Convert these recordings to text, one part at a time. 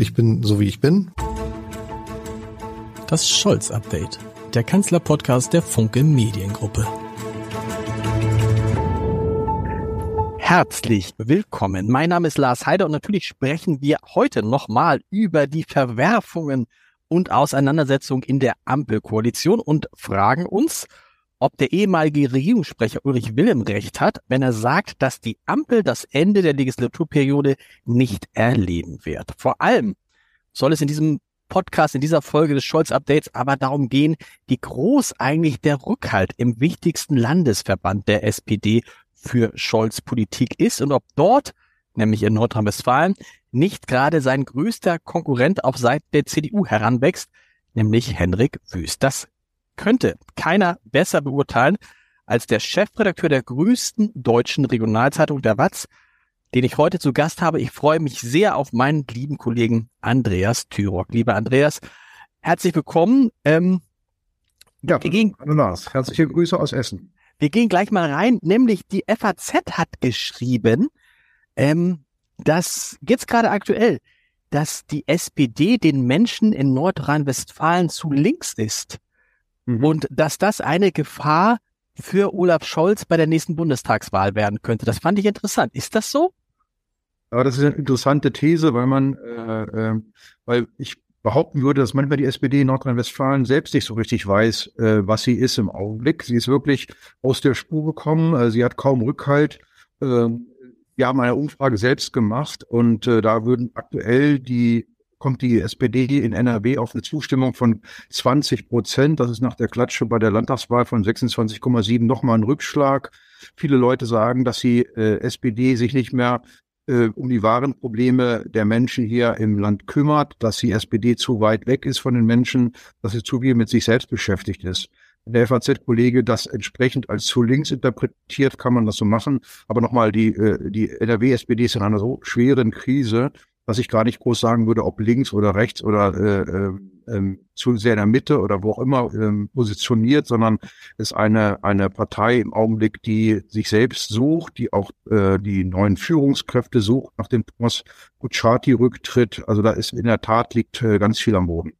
Ich bin so wie ich bin. Das Scholz-Update, der Kanzler-Podcast der Funke Mediengruppe. Herzlich willkommen. Mein Name ist Lars Heider und natürlich sprechen wir heute nochmal über die Verwerfungen und Auseinandersetzung in der Ampelkoalition und fragen uns, ob der ehemalige Regierungssprecher Ulrich Wilhelm recht hat, wenn er sagt, dass die Ampel das Ende der Legislaturperiode nicht erleben wird. Vor allem soll es in diesem Podcast, in dieser Folge des Scholz-Updates aber darum gehen, wie groß eigentlich der Rückhalt im wichtigsten Landesverband der SPD für Scholz Politik ist und ob dort, nämlich in Nordrhein-Westfalen, nicht gerade sein größter Konkurrent auf Seiten der CDU heranwächst, nämlich Henrik Wüst. Das könnte keiner besser beurteilen als der Chefredakteur der größten deutschen Regionalzeitung der Watz, den ich heute zu Gast habe. Ich freue mich sehr auf meinen lieben Kollegen Andreas Tyrock. Lieber Andreas, herzlich willkommen. Ähm, ja, wir gehen, Lars, herzliche Grüße aus Essen. Wir gehen gleich mal rein, nämlich die FAZ hat geschrieben, ähm, dass jetzt gerade aktuell, dass die SPD den Menschen in Nordrhein-Westfalen zu links ist. Mhm. Und dass das eine Gefahr für Olaf Scholz bei der nächsten Bundestagswahl werden könnte. Das fand ich interessant. Ist das so? Aber das ist eine interessante These, weil man, äh, äh, weil ich behaupten würde, dass manchmal die SPD in Nordrhein-Westfalen selbst nicht so richtig weiß, äh, was sie ist im Augenblick. Sie ist wirklich aus der Spur gekommen. Äh, sie hat kaum Rückhalt. Äh, wir haben eine Umfrage selbst gemacht und äh, da würden aktuell die kommt die SPD in NRW auf eine Zustimmung von 20 Prozent. Das ist nach der Klatsche bei der Landtagswahl von 26,7 nochmal ein Rückschlag. Viele Leute sagen, dass die äh, SPD sich nicht mehr äh, um die wahren Probleme der Menschen hier im Land kümmert, dass die SPD zu weit weg ist von den Menschen, dass sie zu viel mit sich selbst beschäftigt ist. Wenn der FAZ-Kollege das entsprechend als zu links interpretiert, kann man das so machen. Aber nochmal, die, äh, die NRW-SPD ist in einer so schweren Krise, dass ich gar nicht groß sagen würde, ob links oder rechts oder äh, äh, zu sehr in der Mitte oder wo auch immer äh, positioniert, sondern ist eine eine Partei im Augenblick, die sich selbst sucht, die auch äh, die neuen Führungskräfte sucht nach dem Thomas Kutschaty Rücktritt. Also da ist in der Tat liegt äh, ganz viel am Boden.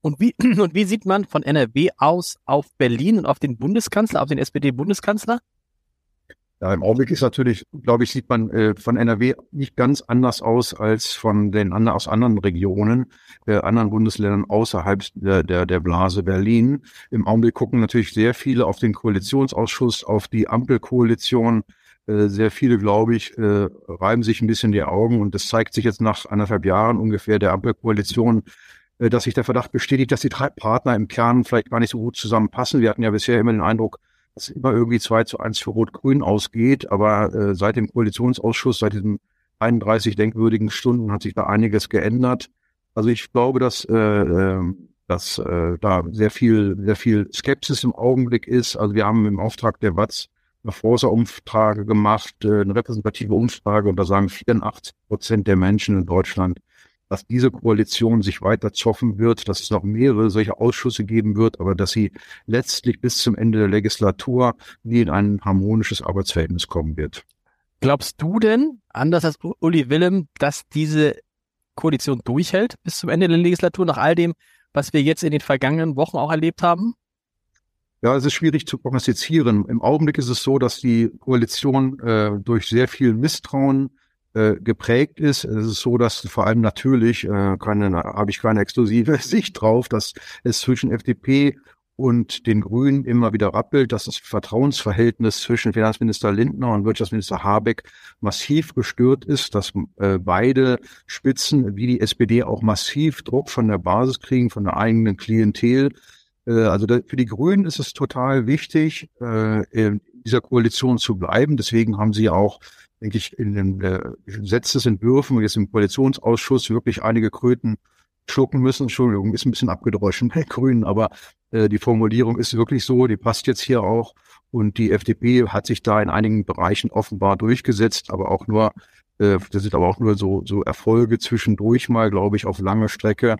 Und wie, und wie sieht man von NRW aus auf Berlin und auf den Bundeskanzler, auf den SPD-Bundeskanzler? Ja, im Augenblick ist natürlich, glaube ich, sieht man äh, von NRW nicht ganz anders aus als von den anderen aus anderen Regionen, äh, anderen Bundesländern außerhalb der, der, der Blase Berlin. Im Augenblick gucken natürlich sehr viele auf den Koalitionsausschuss, auf die Ampelkoalition. Äh, sehr viele, glaube ich, äh, reiben sich ein bisschen die Augen und das zeigt sich jetzt nach anderthalb Jahren ungefähr der Ampelkoalition, äh, dass sich der Verdacht bestätigt, dass die drei Partner im Kern vielleicht gar nicht so gut zusammenpassen. Wir hatten ja bisher immer den Eindruck, dass immer irgendwie 2 zu 1 für Rot-Grün ausgeht. Aber äh, seit dem Koalitionsausschuss, seit diesen 31 denkwürdigen Stunden hat sich da einiges geändert. Also ich glaube, dass, äh, äh, dass äh, da sehr viel, sehr viel Skepsis im Augenblick ist. Also wir haben im Auftrag der WATS eine Forsa-Umfrage gemacht, äh, eine repräsentative Umfrage, und da sagen 84 Prozent der Menschen in Deutschland, dass diese Koalition sich weiter zoffen wird, dass es noch mehrere solche Ausschüsse geben wird, aber dass sie letztlich bis zum Ende der Legislatur nie in ein harmonisches Arbeitsverhältnis kommen wird. Glaubst du denn, anders als Uli Willem, dass diese Koalition durchhält bis zum Ende der Legislatur nach all dem, was wir jetzt in den vergangenen Wochen auch erlebt haben? Ja, es ist schwierig zu prognostizieren. Im Augenblick ist es so, dass die Koalition äh, durch sehr viel Misstrauen äh, geprägt ist. Es ist so, dass vor allem natürlich, äh, keine, habe ich keine exklusive Sicht drauf, dass es zwischen FDP und den Grünen immer wieder rappelt, dass das Vertrauensverhältnis zwischen Finanzminister Lindner und Wirtschaftsminister Habeck massiv gestört ist, dass äh, beide Spitzen wie die SPD auch massiv Druck von der Basis kriegen, von der eigenen Klientel. Äh, also da, für die Grünen ist es total wichtig, äh, in dieser Koalition zu bleiben. Deswegen haben sie auch denke ich, in den äh, und jetzt im Koalitionsausschuss wirklich einige Kröten schlucken müssen. Entschuldigung, ist ein bisschen abgedroschen bei Grünen, aber äh, die Formulierung ist wirklich so, die passt jetzt hier auch. Und die FDP hat sich da in einigen Bereichen offenbar durchgesetzt, aber auch nur, äh, das sind aber auch nur so, so Erfolge zwischendurch mal, glaube ich, auf lange Strecke.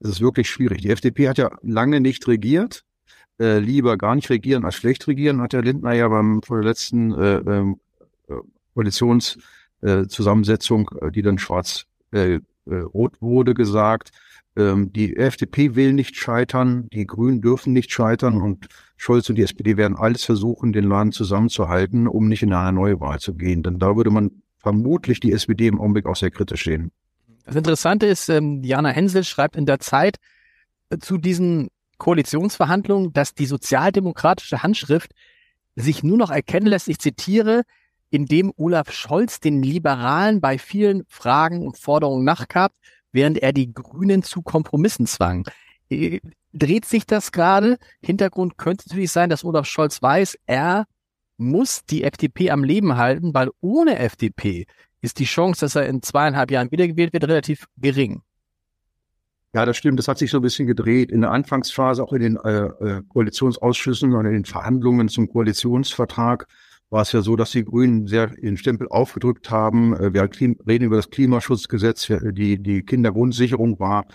Das ist wirklich schwierig. Die FDP hat ja lange nicht regiert. Äh, lieber gar nicht regieren als schlecht regieren, hat der Lindner ja beim vor der letzten äh, ähm, Koalitionszusammensetzung, äh, die dann schwarz äh, äh, wurde, gesagt, ähm, die FDP will nicht scheitern, die Grünen dürfen nicht scheitern und Scholz und die SPD werden alles versuchen, den Laden zusammenzuhalten, um nicht in eine neue Wahl zu gehen. Denn da würde man vermutlich die SPD im Augenblick auch sehr kritisch sehen. Das Interessante ist, ähm, Diana Hensel schreibt in der Zeit äh, zu diesen Koalitionsverhandlungen, dass die sozialdemokratische Handschrift sich nur noch erkennen lässt, ich zitiere, indem Olaf Scholz den Liberalen bei vielen Fragen und Forderungen nachgab, während er die Grünen zu Kompromissen zwang. Äh, dreht sich das gerade? Hintergrund könnte natürlich sein, dass Olaf Scholz weiß, er muss die FDP am Leben halten, weil ohne FDP ist die Chance, dass er in zweieinhalb Jahren wiedergewählt wird, relativ gering. Ja, das stimmt. Das hat sich so ein bisschen gedreht. In der Anfangsphase, auch in den äh, äh Koalitionsausschüssen und in den Verhandlungen zum Koalitionsvertrag, war es ja so, dass die Grünen sehr den Stempel aufgedrückt haben. Äh, wir reden über das Klimaschutzgesetz, die, die Kindergrundsicherung war,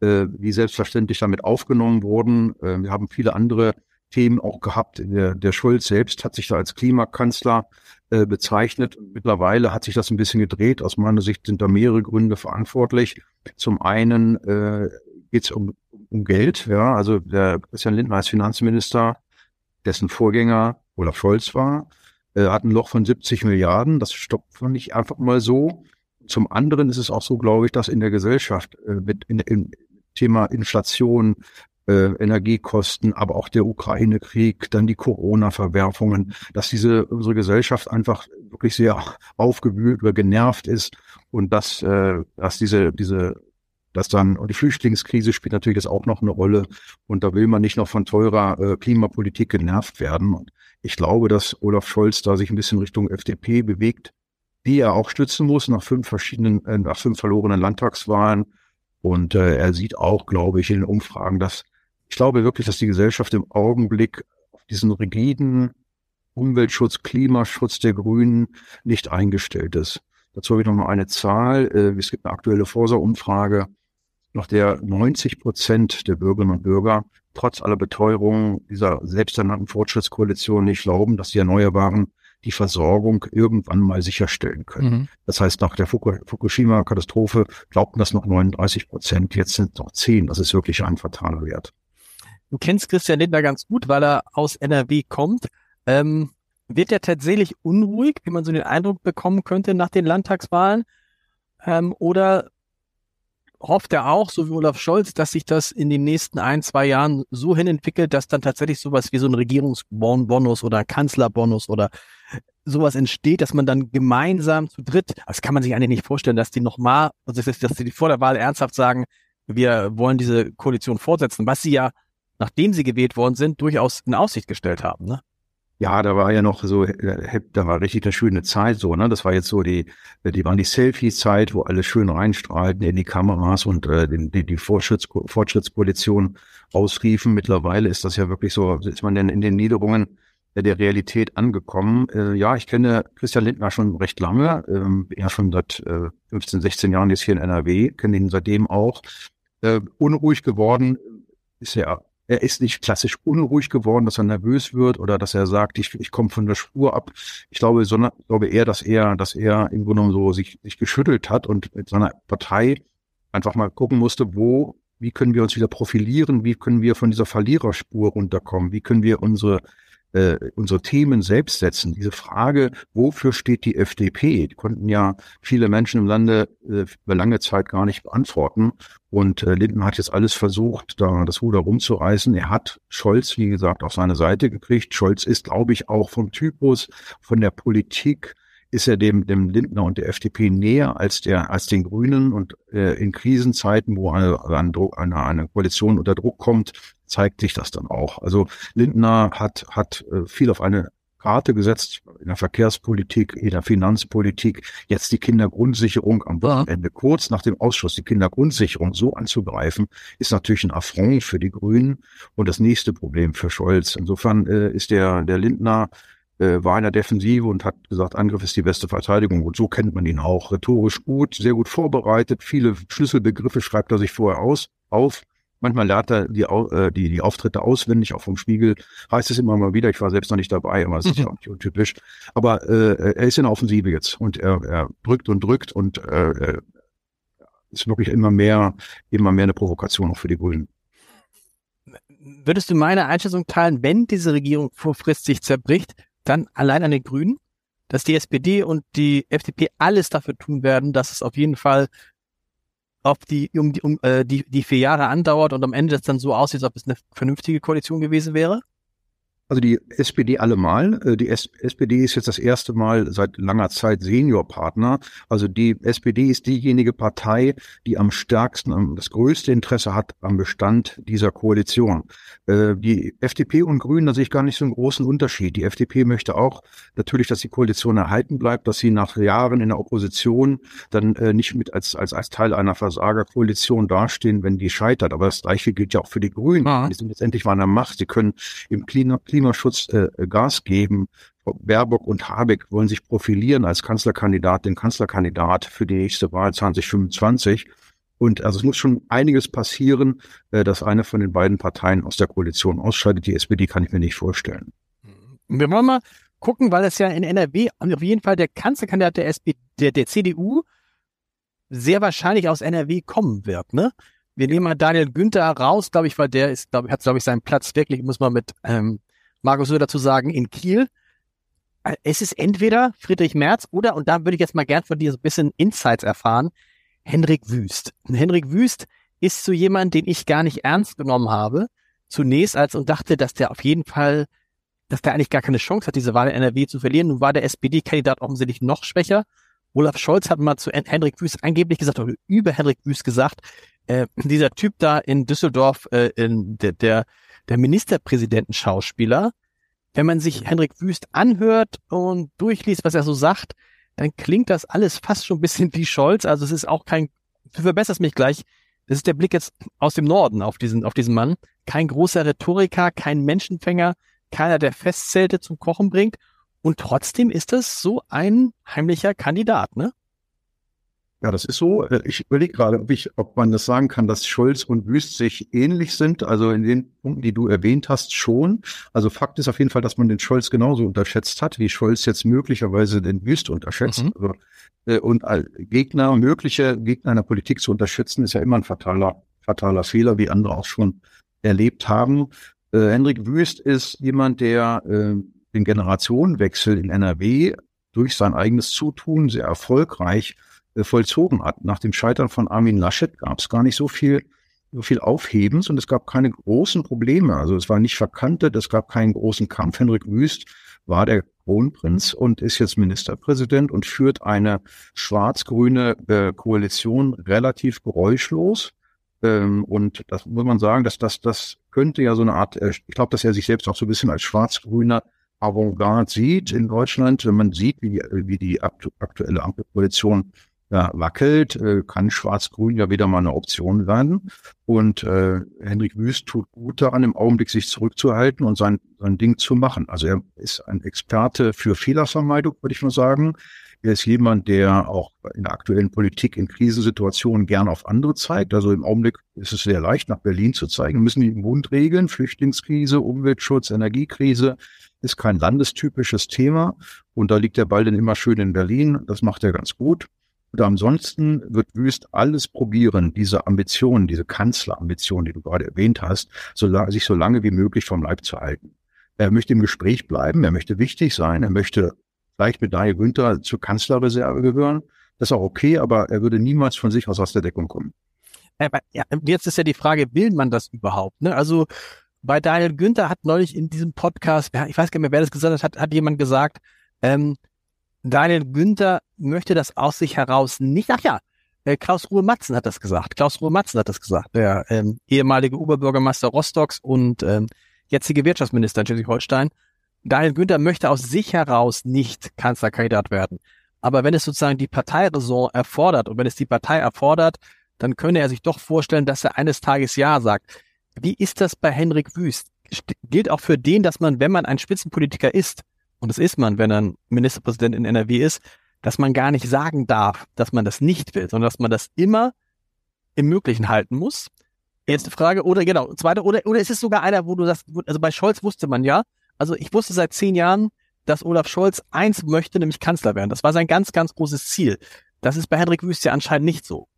äh, wie selbstverständlich damit aufgenommen worden. Äh, wir haben viele andere Themen auch gehabt. Der, der Scholz selbst hat sich da als Klimakanzler äh, bezeichnet. Mittlerweile hat sich das ein bisschen gedreht. Aus meiner Sicht sind da mehrere Gründe verantwortlich. Zum einen äh, geht es um, um Geld. Ja, also der Christian Lindner als Finanzminister, dessen Vorgänger Olaf Scholz war, äh, hat ein Loch von 70 Milliarden. Das stoppt man nicht einfach mal so. Zum anderen ist es auch so, glaube ich, dass in der Gesellschaft äh, mit in, in Thema Inflation, äh, Energiekosten, aber auch der Ukraine-Krieg, dann die Corona-Verwerfungen, dass diese unsere Gesellschaft einfach wirklich sehr aufgewühlt oder genervt ist und dass, äh, dass diese, diese dass dann, und die Flüchtlingskrise spielt natürlich das auch noch eine Rolle. Und da will man nicht noch von teurer äh, Klimapolitik genervt werden. Und ich glaube, dass Olaf Scholz da sich ein bisschen Richtung FDP bewegt, die er auch stützen muss nach fünf verschiedenen, äh, nach fünf verlorenen Landtagswahlen. Und äh, er sieht auch, glaube ich, in den Umfragen, dass ich glaube wirklich, dass die Gesellschaft im Augenblick auf diesen rigiden Umweltschutz, Klimaschutz der Grünen nicht eingestellt ist. Dazu habe ich noch mal eine Zahl. Äh, es gibt eine aktuelle Forsa-Umfrage, nach der 90 Prozent der Bürgerinnen und Bürger trotz aller Beteuerungen dieser selbsternannten Fortschrittskoalition nicht glauben, dass die Erneuerbaren die Versorgung irgendwann mal sicherstellen können. Mhm. Das heißt, nach der Fukushima-Katastrophe glaubten das noch 39 Prozent, jetzt sind es noch 10. Das ist wirklich ein fataler Wert. Du kennst Christian Lindner ganz gut, weil er aus NRW kommt. Ähm, wird er tatsächlich unruhig, wie man so den Eindruck bekommen könnte nach den Landtagswahlen? Ähm, oder hofft er auch, so wie Olaf Scholz, dass sich das in den nächsten ein, zwei Jahren so hin entwickelt, dass dann tatsächlich sowas wie so ein Regierungsbonus oder Kanzlerbonus oder sowas entsteht, dass man dann gemeinsam zu dritt, das kann man sich eigentlich nicht vorstellen, dass die nochmal, also dass sie vor der Wahl ernsthaft sagen, wir wollen diese Koalition fortsetzen, was sie ja nachdem sie gewählt worden sind, durchaus in Aussicht gestellt haben. Ne? Ja, da war ja noch so, äh, da war richtig eine schöne Zeit so, ne? Das war jetzt so die, die waren die Selfie-Zeit, wo alle schön reinstrahlten in die Kameras und äh, die, die Fortschritts, Fortschrittskoalition ausriefen. Mittlerweile ist das ja wirklich so, ist man denn in den Niederungen der Realität angekommen. Äh, ja, ich kenne Christian Lindner schon recht lange, ähm, ja schon seit äh, 15, 16 Jahren jetzt hier in NRW, kenne ihn seitdem auch. Äh, unruhig geworden ist er er ist nicht klassisch unruhig geworden, dass er nervös wird oder dass er sagt, ich, ich komme von der Spur ab. Ich glaube, sondern glaube eher, dass er, dass er im Grunde genommen so sich, sich geschüttelt hat und mit seiner Partei einfach mal gucken musste, wo, wie können wir uns wieder profilieren, wie können wir von dieser Verliererspur runterkommen, wie können wir unsere äh, unsere Themen selbst setzen. Diese Frage, wofür steht die FDP, die konnten ja viele Menschen im Lande äh, über lange Zeit gar nicht beantworten. Und äh, Linden hat jetzt alles versucht, da das Ruder rumzureißen. Er hat Scholz, wie gesagt, auf seine Seite gekriegt. Scholz ist, glaube ich, auch vom Typus, von der Politik ist er dem, dem Lindner und der FDP näher als der, als den Grünen und äh, in Krisenzeiten, wo eine, eine, eine Koalition unter Druck kommt, zeigt sich das dann auch. Also Lindner hat, hat äh, viel auf eine Karte gesetzt in der Verkehrspolitik, in der Finanzpolitik, jetzt die Kindergrundsicherung am Wochenende. Kurz nach dem Ausschuss die Kindergrundsicherung so anzugreifen, ist natürlich ein Affront für die Grünen und das nächste Problem für Scholz. Insofern äh, ist der, der Lindner äh, war in der Defensive und hat gesagt, Angriff ist die beste Verteidigung. Und so kennt man ihn auch. Rhetorisch gut, sehr gut vorbereitet, viele Schlüsselbegriffe schreibt er sich vorher aus, auf. Manchmal lernt er die, äh, die, die Auftritte auswendig, auch vom Spiegel. Heißt es immer mal wieder, ich war selbst noch nicht dabei, aber es ist ja auch nicht untypisch. Aber äh, er ist in der Offensive jetzt und er, er drückt und drückt und äh, ist wirklich immer mehr, immer mehr eine Provokation auch für die Grünen. Würdest du meine Einschätzung teilen, wenn diese Regierung vorfristig zerbricht, dann allein an den Grünen? Dass die SPD und die FDP alles dafür tun werden, dass es auf jeden Fall auf die, um, die, um äh, die, die vier Jahre andauert und am Ende das dann so aussieht, als ob es eine vernünftige Koalition gewesen wäre? Also die SPD allemal. Äh, die SPD ist jetzt das erste Mal seit langer Zeit Seniorpartner. Also die SPD ist diejenige Partei, die am stärksten, das größte Interesse hat am Bestand dieser Koalition. Äh, die FDP und Grünen, da sehe ich gar nicht so einen großen Unterschied. Die FDP möchte auch natürlich, dass die Koalition erhalten bleibt, dass sie nach Jahren in der Opposition dann äh, nicht mit als, als, als Teil einer Versagerkoalition dastehen, wenn die scheitert. Aber das Gleiche gilt ja auch für die Grünen. Ah. Die sind letztendlich mal an der Macht. Sie können im Klima Klimaschutz äh, Gas geben. Baerbock und Habeck wollen sich profilieren als Kanzlerkandidat, den Kanzlerkandidat für die nächste Wahl 2025. Und also es muss schon einiges passieren, äh, dass eine von den beiden Parteien aus der Koalition ausscheidet. Die SPD kann ich mir nicht vorstellen. Wir wollen mal gucken, weil es ja in NRW auf jeden Fall der Kanzlerkandidat der, SPD, der, der CDU sehr wahrscheinlich aus NRW kommen wird, ne? Wir nehmen mal Daniel Günther raus, glaube ich, weil der ist, glaube ich, hat, glaube ich, seinen Platz wirklich, muss man mit ähm, Markus Söder zu sagen, in Kiel. Äh, es ist entweder Friedrich Merz oder, und da würde ich jetzt mal gern von dir so ein bisschen Insights erfahren, Henrik Wüst. Und Henrik Wüst ist so jemand, den ich gar nicht ernst genommen habe, zunächst als und dachte, dass der auf jeden Fall, dass der eigentlich gar keine Chance hat, diese Wahl in NRW zu verlieren. Nun war der SPD-Kandidat offensichtlich noch schwächer. Olaf Scholz hat mal zu Henrik Wüst angeblich gesagt, oder über Henrik Wüst gesagt, äh, dieser Typ da in Düsseldorf, äh, in der, der der Ministerpräsidentenschauspieler. Wenn man sich Henrik Wüst anhört und durchliest, was er so sagt, dann klingt das alles fast schon ein bisschen wie Scholz. Also es ist auch kein, du verbesserst mich gleich. Das ist der Blick jetzt aus dem Norden auf diesen, auf diesen Mann. Kein großer Rhetoriker, kein Menschenfänger, keiner, der Festzelte zum Kochen bringt. Und trotzdem ist das so ein heimlicher Kandidat, ne? Ja, das ist so. Ich überlege gerade, ob, ich, ob man das sagen kann, dass Scholz und Wüst sich ähnlich sind. Also in den Punkten, die du erwähnt hast, schon. Also Fakt ist auf jeden Fall, dass man den Scholz genauso unterschätzt hat, wie Scholz jetzt möglicherweise den Wüst unterschätzt. Mhm. Also, äh, und Gegner, mögliche Gegner einer Politik zu unterschätzen, ist ja immer ein fataler, fataler Fehler, wie andere auch schon erlebt haben. Äh, Henrik Wüst ist jemand, der äh, den Generationenwechsel in NRW durch sein eigenes Zutun sehr erfolgreich äh, vollzogen hat. Nach dem Scheitern von Armin Laschet gab es gar nicht so viel so viel Aufhebens und es gab keine großen Probleme. Also es war nicht verkantet, es gab keinen großen Kampf. Henrik Wüst war der Kronprinz und ist jetzt Ministerpräsident und führt eine schwarz-grüne äh, Koalition relativ geräuschlos. Ähm, und das muss man sagen, dass das, das könnte ja so eine Art, äh, ich glaube, dass er sich selbst auch so ein bisschen als schwarz-grüner Avantgarde sieht in Deutschland. Wenn man sieht, wie die, wie die aktuelle Ampelkoalition ja, wackelt, äh, kann Schwarz-Grün ja wieder mal eine Option werden. Und äh, Henrik Wüst tut gut daran, im Augenblick sich zurückzuhalten und sein, sein Ding zu machen. Also er ist ein Experte für Fehlervermeidung, würde ich mal sagen. Er ist jemand, der auch in der aktuellen Politik in Krisensituationen gern auf andere zeigt. Also im Augenblick ist es sehr leicht, nach Berlin zu zeigen. Wir müssen die Mund regeln. Flüchtlingskrise, Umweltschutz, Energiekrise ist kein landestypisches Thema. Und da liegt der Ball dann immer schön in Berlin. Das macht er ganz gut. Und ansonsten wird Wüst alles probieren, diese Ambitionen, diese Kanzlerambitionen, die du gerade erwähnt hast, so sich so lange wie möglich vom Leib zu halten. Er möchte im Gespräch bleiben, er möchte wichtig sein, er möchte vielleicht mit Daniel Günther zur Kanzlerreserve gehören. Das ist auch okay, aber er würde niemals von sich aus aus der Deckung kommen. Aber ja, jetzt ist ja die Frage, will man das überhaupt? Ne? Also bei Daniel Günther hat neulich in diesem Podcast, ich weiß gar nicht mehr, wer das gesagt hat, hat, hat jemand gesagt, ähm, Daniel Günther möchte das aus sich heraus nicht. Ach ja, äh, Klaus Ruhe Matzen hat das gesagt. Klaus Ruhe Matzen hat das gesagt, der ähm, ehemalige Oberbürgermeister Rostocks und ähm, jetzige Wirtschaftsminister in Schleswig-Holstein. Daniel Günther möchte aus sich heraus nicht Kanzlerkandidat werden. Aber wenn es sozusagen die Parteiräson erfordert und wenn es die Partei erfordert, dann könne er sich doch vorstellen, dass er eines Tages Ja sagt. Wie ist das bei Henrik Wüst? Gilt auch für den, dass man, wenn man ein Spitzenpolitiker ist, und das ist man, wenn er Ministerpräsident in NRW ist, dass man gar nicht sagen darf, dass man das nicht will, sondern dass man das immer im Möglichen halten muss. Erste Frage, oder genau, zweite, oder, oder ist es sogar einer, wo du sagst, also bei Scholz wusste man ja, also ich wusste seit zehn Jahren, dass Olaf Scholz eins möchte, nämlich Kanzler werden. Das war sein ganz, ganz großes Ziel. Das ist bei Henrik Wüst ja anscheinend nicht so.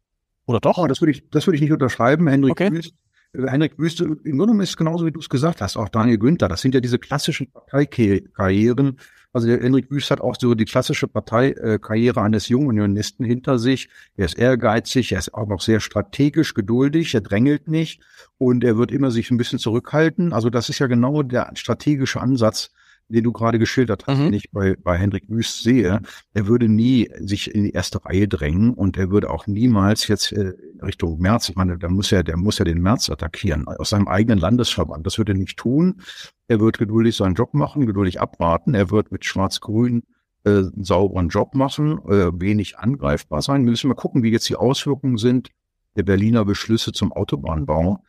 Oder doch? Oh, das würde ich, das würde ich nicht unterschreiben. Henrik okay. Wüst, äh, Henrik Wüst, im Grunde ist es genauso, wie du es gesagt hast, auch Daniel Günther. Das sind ja diese klassischen Parteikarrieren. Also der Henrik Wüst hat auch so die klassische Parteikarriere eines jungen Unionisten hinter sich. Er ist ehrgeizig, er ist auch noch sehr strategisch, geduldig, er drängelt nicht und er wird immer sich ein bisschen zurückhalten. Also das ist ja genau der strategische Ansatz, den du gerade geschildert hast, mhm. den ich bei, bei Hendrik Wüst sehe, er würde nie sich in die erste Reihe drängen und er würde auch niemals jetzt äh, Richtung März, ich meine, da muss er, der muss ja den März attackieren, aus seinem eigenen Landesverband. Das würde er nicht tun. Er wird geduldig seinen Job machen, geduldig abwarten. Er wird mit Schwarz-Grün äh, einen sauberen Job machen, äh, wenig angreifbar sein. Wir müssen mal gucken, wie jetzt die Auswirkungen sind der Berliner Beschlüsse zum Autobahnbau.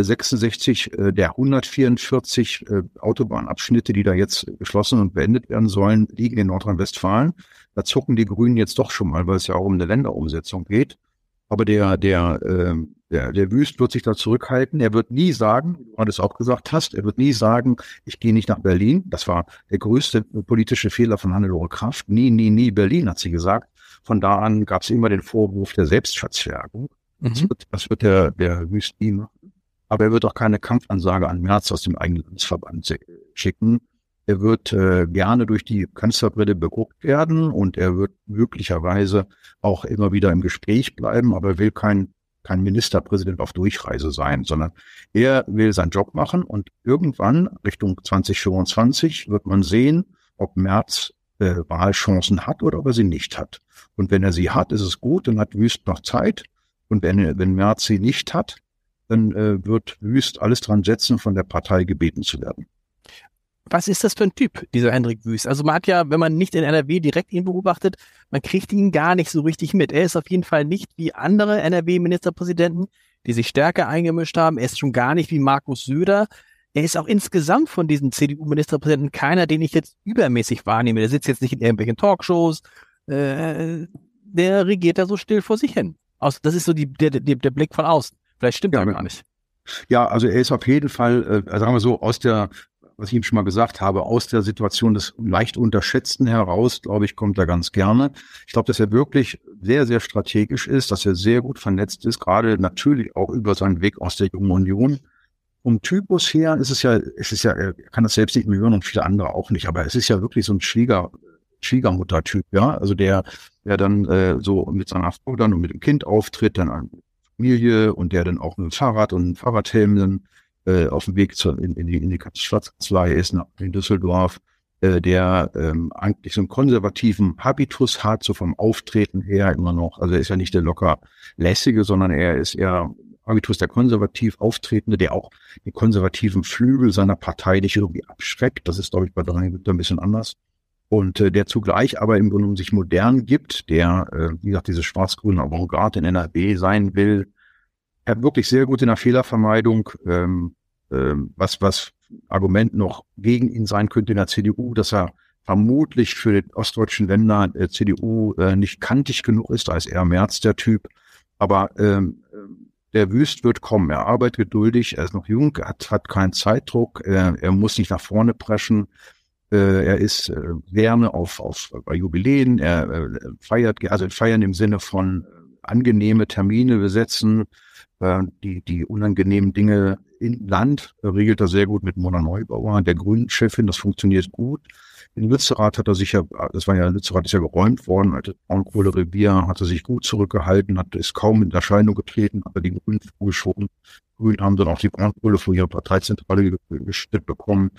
66 äh, der 144 äh, Autobahnabschnitte, die da jetzt geschlossen und beendet werden sollen, liegen in Nordrhein-Westfalen. Da zucken die Grünen jetzt doch schon mal, weil es ja auch um eine Länderumsetzung geht. Aber der, der, äh, der, der Wüst wird sich da zurückhalten. Er wird nie sagen, wie du das auch gesagt hast, er wird nie sagen, ich gehe nicht nach Berlin. Das war der größte politische Fehler von Hannelore Kraft. Nie, nie, nie Berlin, hat sie gesagt. Von da an gab es immer den Vorwurf der Selbstverzwergung. Mhm. Das, wird, das wird der, der Wüst nie machen. Aber er wird auch keine Kampfansage an Merz aus dem eigenen Landsverband schicken. Er wird äh, gerne durch die Kanzlerbrille beguckt werden und er wird möglicherweise auch immer wieder im Gespräch bleiben, aber er will kein, kein Ministerpräsident auf Durchreise sein, sondern er will seinen Job machen und irgendwann Richtung 2025 wird man sehen, ob Merz äh, Wahlchancen hat oder ob er sie nicht hat. Und wenn er sie hat, ist es gut, dann hat Wüst noch Zeit. Und wenn, wenn Merz sie nicht hat, dann äh, wird Wüst alles dran setzen, von der Partei gebeten zu werden. Was ist das für ein Typ, dieser Hendrik Wüst? Also man hat ja, wenn man nicht in NRW direkt ihn beobachtet, man kriegt ihn gar nicht so richtig mit. Er ist auf jeden Fall nicht wie andere NRW-Ministerpräsidenten, die sich stärker eingemischt haben. Er ist schon gar nicht wie Markus Söder. Er ist auch insgesamt von diesen CDU-Ministerpräsidenten keiner, den ich jetzt übermäßig wahrnehme. Der sitzt jetzt nicht in irgendwelchen Talkshows. Äh, der regiert da so still vor sich hin. das ist so die, der, der, der Blick von außen. Vielleicht stimmt ja, gar nicht. Ja, also er ist auf jeden Fall, äh, sagen wir so, aus der, was ich ihm schon mal gesagt habe, aus der Situation des leicht Unterschätzten heraus, glaube ich, kommt er ganz gerne. Ich glaube, dass er wirklich sehr, sehr strategisch ist, dass er sehr gut vernetzt ist, gerade natürlich auch über seinen Weg aus der Jungen Union. Vom Typus her ist es ja, es ist ja, er kann das selbst nicht mehr hören und viele andere auch nicht, aber es ist ja wirklich so ein Schwieger, Schwiegermutter-Typ, ja, also der, der dann äh, so mit seiner Frau dann und mit dem Kind auftritt, dann Familie und der dann auch mit dem Fahrrad und Fahrradhelm dann äh, auf dem Weg zur, in, in die, in die Staatskanzlei ist, nach, in Düsseldorf, äh, der ähm, eigentlich so einen konservativen Habitus hat, so vom Auftreten her immer noch. Also er ist ja nicht der locker lässige, sondern er ist eher Habitus der konservativ Auftretende, der auch den konservativen Flügel seiner Partei nicht irgendwie abschreckt. Das ist, glaube ich, bei Daniel ein bisschen anders und äh, der zugleich aber im Grunde sich modern gibt, der, äh, wie gesagt, diese schwarz-grüne Avantgarde in NRW sein will. Er hat wirklich sehr gut in der Fehlervermeidung, ähm, ähm, was, was Argument noch gegen ihn sein könnte in der CDU, dass er vermutlich für die ostdeutschen Länder der CDU äh, nicht kantig genug ist, da ist er März der Typ. Aber ähm, der Wüst wird kommen. Er arbeitet geduldig, er ist noch jung, hat, hat keinen Zeitdruck, er, er muss nicht nach vorne preschen. Äh, er ist äh, gerne auf, auf bei Jubiläen, er äh, feiert, also feiern im Sinne von angenehme Termine besetzen, die, die unangenehmen Dinge in Land regelt er sehr gut mit Mona Neubauer, der Grünen-Chefin, das funktioniert gut. In Lützerath hat er sich ja, das war ja, Lützerath ist ja geräumt worden, also Braunkohle-Revier hat er sich gut zurückgehalten, hat, ist kaum in Erscheinung getreten, hat er die Grünen vorgeschoben. Grünen haben dann auch die Braunkohle vor ihrer Parteizentrale gestellt bekommen.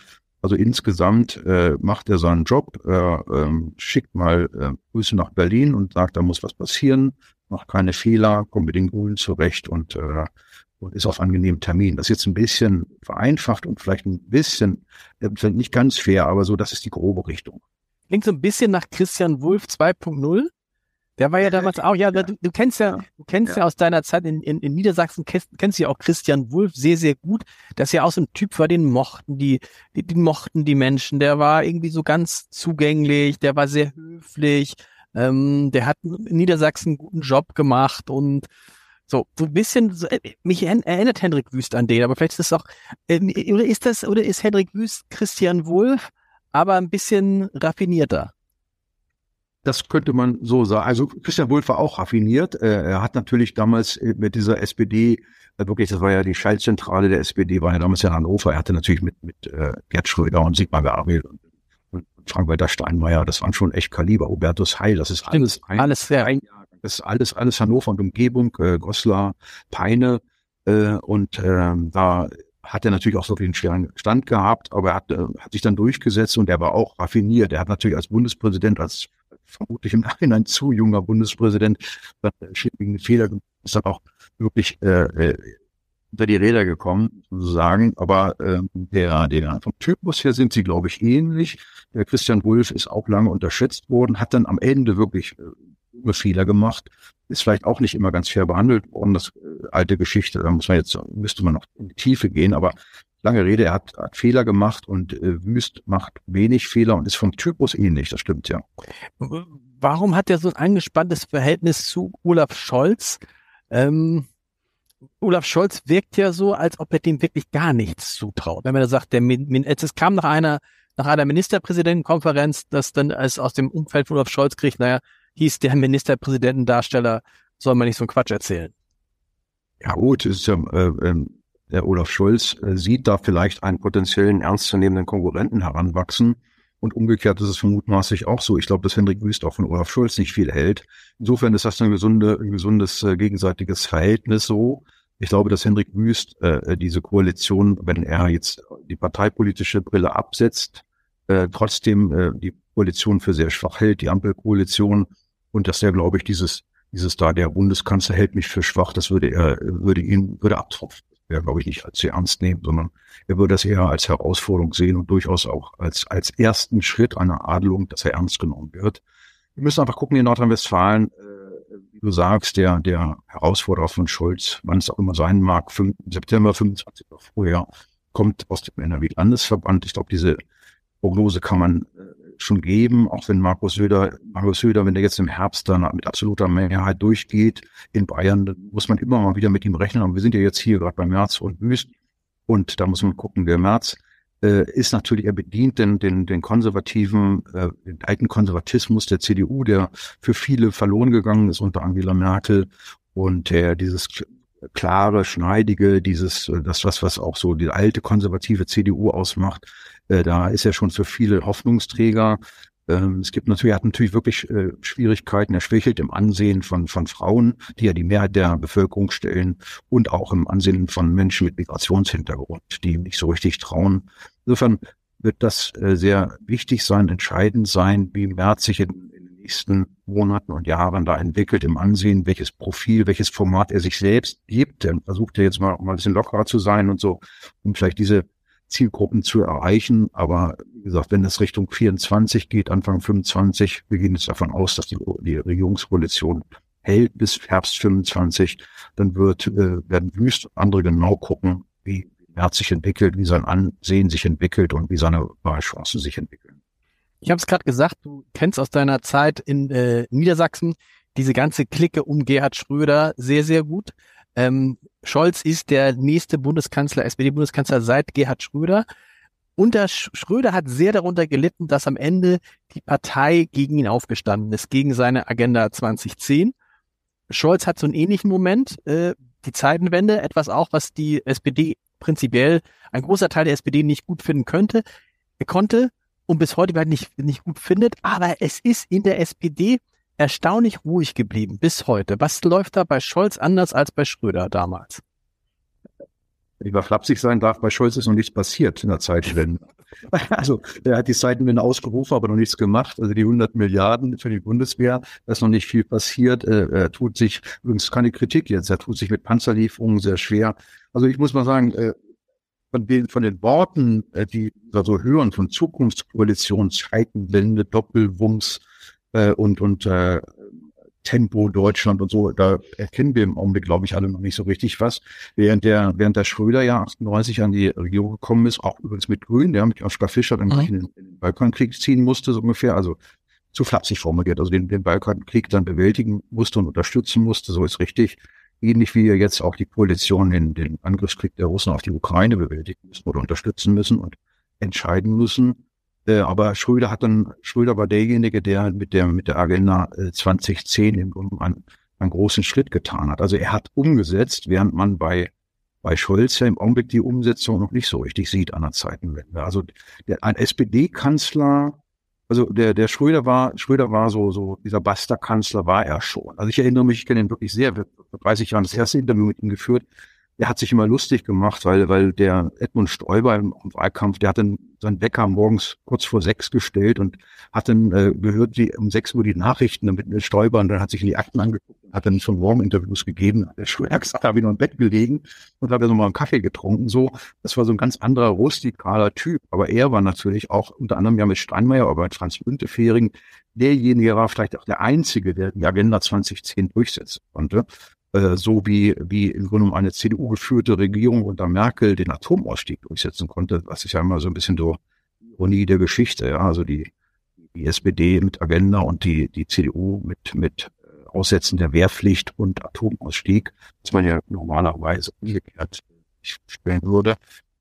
Also insgesamt äh, macht er seinen Job, äh, äh, schickt mal äh, Grüße nach Berlin und sagt, da muss was passieren, macht keine Fehler, kommt mit den Grünen zurecht und, äh, und ist auf angenehmen Termin. Das ist jetzt ein bisschen vereinfacht und vielleicht ein bisschen, äh, nicht ganz fair, aber so, das ist die grobe Richtung. Klingt so ein bisschen nach Christian Wulff 2.0. Der war ja damals auch, ja, du, du kennst ja, du kennst ja. ja, aus deiner Zeit in, in, in Niedersachsen, kennst, kennst ja auch Christian Wulff sehr, sehr gut. Das ist ja auch so ein Typ war, den mochten die, die, die mochten die Menschen. Der war irgendwie so ganz zugänglich, der war sehr höflich, ähm, der hat in Niedersachsen einen guten Job gemacht und so, so ein bisschen, so, äh, mich erinnert Hendrik Wüst an den, aber vielleicht ist das auch, äh, oder ist das, oder ist Hendrik Wüst Christian Wulff, aber ein bisschen raffinierter? Das könnte man so sagen. Also Christian Wulff war auch raffiniert. Äh, er hat natürlich damals äh, mit dieser SPD, äh, wirklich, das war ja die Schaltzentrale der SPD, war ja damals ja in Hannover. Er hatte natürlich mit, mit Gerd Schröder und Sigmar Gabriel und, und Frank-Walter Steinmeier, das waren schon echt Kaliber. Hubertus Heil, das ist alles ein, alles sehr. Ein, das ist alles, alles Hannover und Umgebung, äh, Goslar, Peine. Äh, und äh, da hat er natürlich auch so einen schweren Stand gehabt, aber er hat, äh, hat sich dann durchgesetzt und er war auch raffiniert. Er hat natürlich als Bundespräsident, als vermutlich im Nachhinein zu junger Bundespräsident schwierigen Fehler ist dann auch wirklich äh, äh, unter die Räder gekommen, sozusagen. Aber äh, der, der vom Typus her sind sie, glaube ich, ähnlich. Der Christian Wulff ist auch lange unterschätzt worden, hat dann am Ende wirklich äh, Fehler gemacht, ist vielleicht auch nicht immer ganz fair behandelt worden. Das äh, alte Geschichte, da muss man jetzt müsste man noch in die Tiefe gehen, aber lange Rede, er hat, hat Fehler gemacht und äh, Wüst macht wenig Fehler und ist vom Typus ähnlich, das stimmt ja. Warum hat er so ein angespanntes Verhältnis zu Olaf Scholz? Ähm, Olaf Scholz wirkt ja so, als ob er dem wirklich gar nichts zutraut. Wenn man da sagt, der, es kam nach einer, nach einer Ministerpräsidentenkonferenz, dass dann es aus dem Umfeld von Olaf Scholz kriegt, naja, hieß der Ministerpräsidentendarsteller, soll man nicht so einen Quatsch erzählen. Ja gut, ist ja, äh, ähm, der Olaf Scholz äh, sieht da vielleicht einen potenziellen ernstzunehmenden Konkurrenten heranwachsen. Und umgekehrt ist es mutmaßlich auch so. Ich glaube, dass Hendrik Wüst auch von Olaf Scholz nicht viel hält. Insofern ist das ein, gesunde, ein gesundes äh, gegenseitiges Verhältnis so. Ich glaube, dass Hendrik Wüst äh, diese Koalition, wenn er jetzt die parteipolitische Brille absetzt, äh, trotzdem äh, die Koalition für sehr schwach hält, die Ampelkoalition. Und dass er, glaube ich, dieses, dieses da, der Bundeskanzler hält mich für schwach, das würde er, würde ihn, würde abtropfen er, glaube ich, nicht als sehr ernst nehmen, sondern er würde das eher als Herausforderung sehen und durchaus auch als, als ersten Schritt einer Adelung, dass er ernst genommen wird. Wir müssen einfach gucken in Nordrhein-Westfalen, äh, wie du sagst, der, der Herausforderer von Scholz, wann es auch immer sein mag, 5, September 25 oder vorher, kommt aus dem NRW-Landesverband. Ich glaube, diese Prognose kann man schon geben, auch wenn Markus Söder, Markus Söder, wenn der jetzt im Herbst dann mit absoluter Mehrheit durchgeht in Bayern, dann muss man immer mal wieder mit ihm rechnen. Aber wir sind ja jetzt hier gerade bei Merz und Wüst und da muss man gucken, der Merz äh, ist natürlich, er bedient den, den, den konservativen, äh, den alten Konservatismus der CDU, der für viele verloren gegangen ist unter Angela Merkel und der dieses klare, schneidige, dieses, das was, was auch so die alte konservative CDU ausmacht, äh, da ist er schon für viele Hoffnungsträger. Ähm, es gibt natürlich, er hat natürlich wirklich äh, Schwierigkeiten. Er schwächelt im Ansehen von, von Frauen, die ja die Mehrheit der Bevölkerung stellen und auch im Ansehen von Menschen mit Migrationshintergrund, die ihm nicht so richtig trauen. Insofern wird das äh, sehr wichtig sein, entscheidend sein, wie Merz sich in, in den nächsten Monaten und Jahren da entwickelt im Ansehen, welches Profil, welches Format er sich selbst gibt. Er versucht ja jetzt mal, mal ein bisschen lockerer zu sein und so, um vielleicht diese Zielgruppen zu erreichen. Aber wie gesagt, wenn es Richtung 24 geht, Anfang 25, wir gehen jetzt davon aus, dass die, die Regierungskoalition hält bis Herbst 25, dann wird, äh, werden Wüst andere genau gucken, wie Merz sich entwickelt, wie sein Ansehen sich entwickelt und wie seine Wahlchancen sich entwickeln. Ich habe es gerade gesagt, du kennst aus deiner Zeit in äh, Niedersachsen diese ganze Clique um Gerhard Schröder sehr, sehr gut. Ähm, Scholz ist der nächste Bundeskanzler, SPD-Bundeskanzler seit Gerhard Schröder. Und der Schröder hat sehr darunter gelitten, dass am Ende die Partei gegen ihn aufgestanden ist, gegen seine Agenda 2010. Scholz hat so einen ähnlichen Moment, äh, die Zeitenwende, etwas auch, was die SPD prinzipiell, ein großer Teil der SPD nicht gut finden könnte, konnte und bis heute nicht, nicht gut findet. Aber es ist in der SPD erstaunlich ruhig geblieben bis heute. Was läuft da bei Scholz anders als bei Schröder damals? Wenn ich flapsig sein darf, bei Scholz ist noch nichts passiert in der Zeitwende. Also, er hat die Zeitenwende ausgerufen, aber noch nichts gemacht. Also die 100 Milliarden für die Bundeswehr, da ist noch nicht viel passiert. Er tut sich, übrigens keine Kritik jetzt, er tut sich mit Panzerlieferungen sehr schwer. Also ich muss mal sagen, äh, von den, von den Worten, äh, die wir so hören, von Zukunftskoalition, Zeitenwende, Doppelwumms, äh, und, und äh, Tempo Deutschland und so, da erkennen wir im Augenblick, glaube ich, alle noch nicht so richtig was. Während der, während der Schröder ja 98 an die Regierung gekommen ist, auch übrigens mit Grün, der mit Oskar Fischer dann mhm. in, den, in den Balkankrieg ziehen musste, so ungefähr, also zu flapsig formuliert, also den, den Balkankrieg dann bewältigen musste und unterstützen musste, so ist richtig. Ähnlich wie wir jetzt auch die Koalition in den Angriffskrieg der Russen auf die Ukraine bewältigen müssen oder unterstützen müssen und entscheiden müssen Äh, aber Schröder hat dann, Schröder war derjenige, der mit der, mit der Agenda äh, 2010 im Grunde einen, einen großen Schritt getan hat. Also er hat umgesetzt, während man bei bei Scholz ja im Augenblick die Umsetzung noch nicht so richtig sieht an der Zeitenwende. Also der, ein SPD-Kanzler, also der, der Schröder war, Schröder war so, so, dieser Baster-Kanzler war er schon. Also ich erinnere mich, ich kenne ihn wirklich sehr, vor 30 Jahren das erste Interview mit ihm geführt der hat sich immer lustig gemacht, weil, weil der Edmund Stoiber im, Wahlkampf, der hat dann seinen Wecker morgens kurz vor sechs gestellt und hat dann äh, gehört, wie um sechs Uhr die Nachrichten damit mit Stoiber und dann hat sich in die Akten angeguckt hat dann schon Morgeninterviews gegeben. Der Schwer gesagt, habe ich noch im Bett gelegen und habe so mal einen Kaffee getrunken. So, das war so ein ganz anderer rustikaler Typ. Aber er war natürlich auch unter anderem ja mit Steinmeier, aber mit Franz Müntefering derjenige war vielleicht auch der Einzige, der die Agenda 2010 durchsetzen konnte. Äh, so wie, wie im Grunde eine CDU geführte Regierung unter Merkel den Atomausstieg durchsetzen konnte. Das ist ja immer so ein bisschen so Ironie der Geschichte. Ja? Also die, die SPD mit Agenda und die, die CDU mit, mit äh, Aussetzen der Wehrpflicht und Atomausstieg, was man ja normalerweise umgekehrt stellen würde.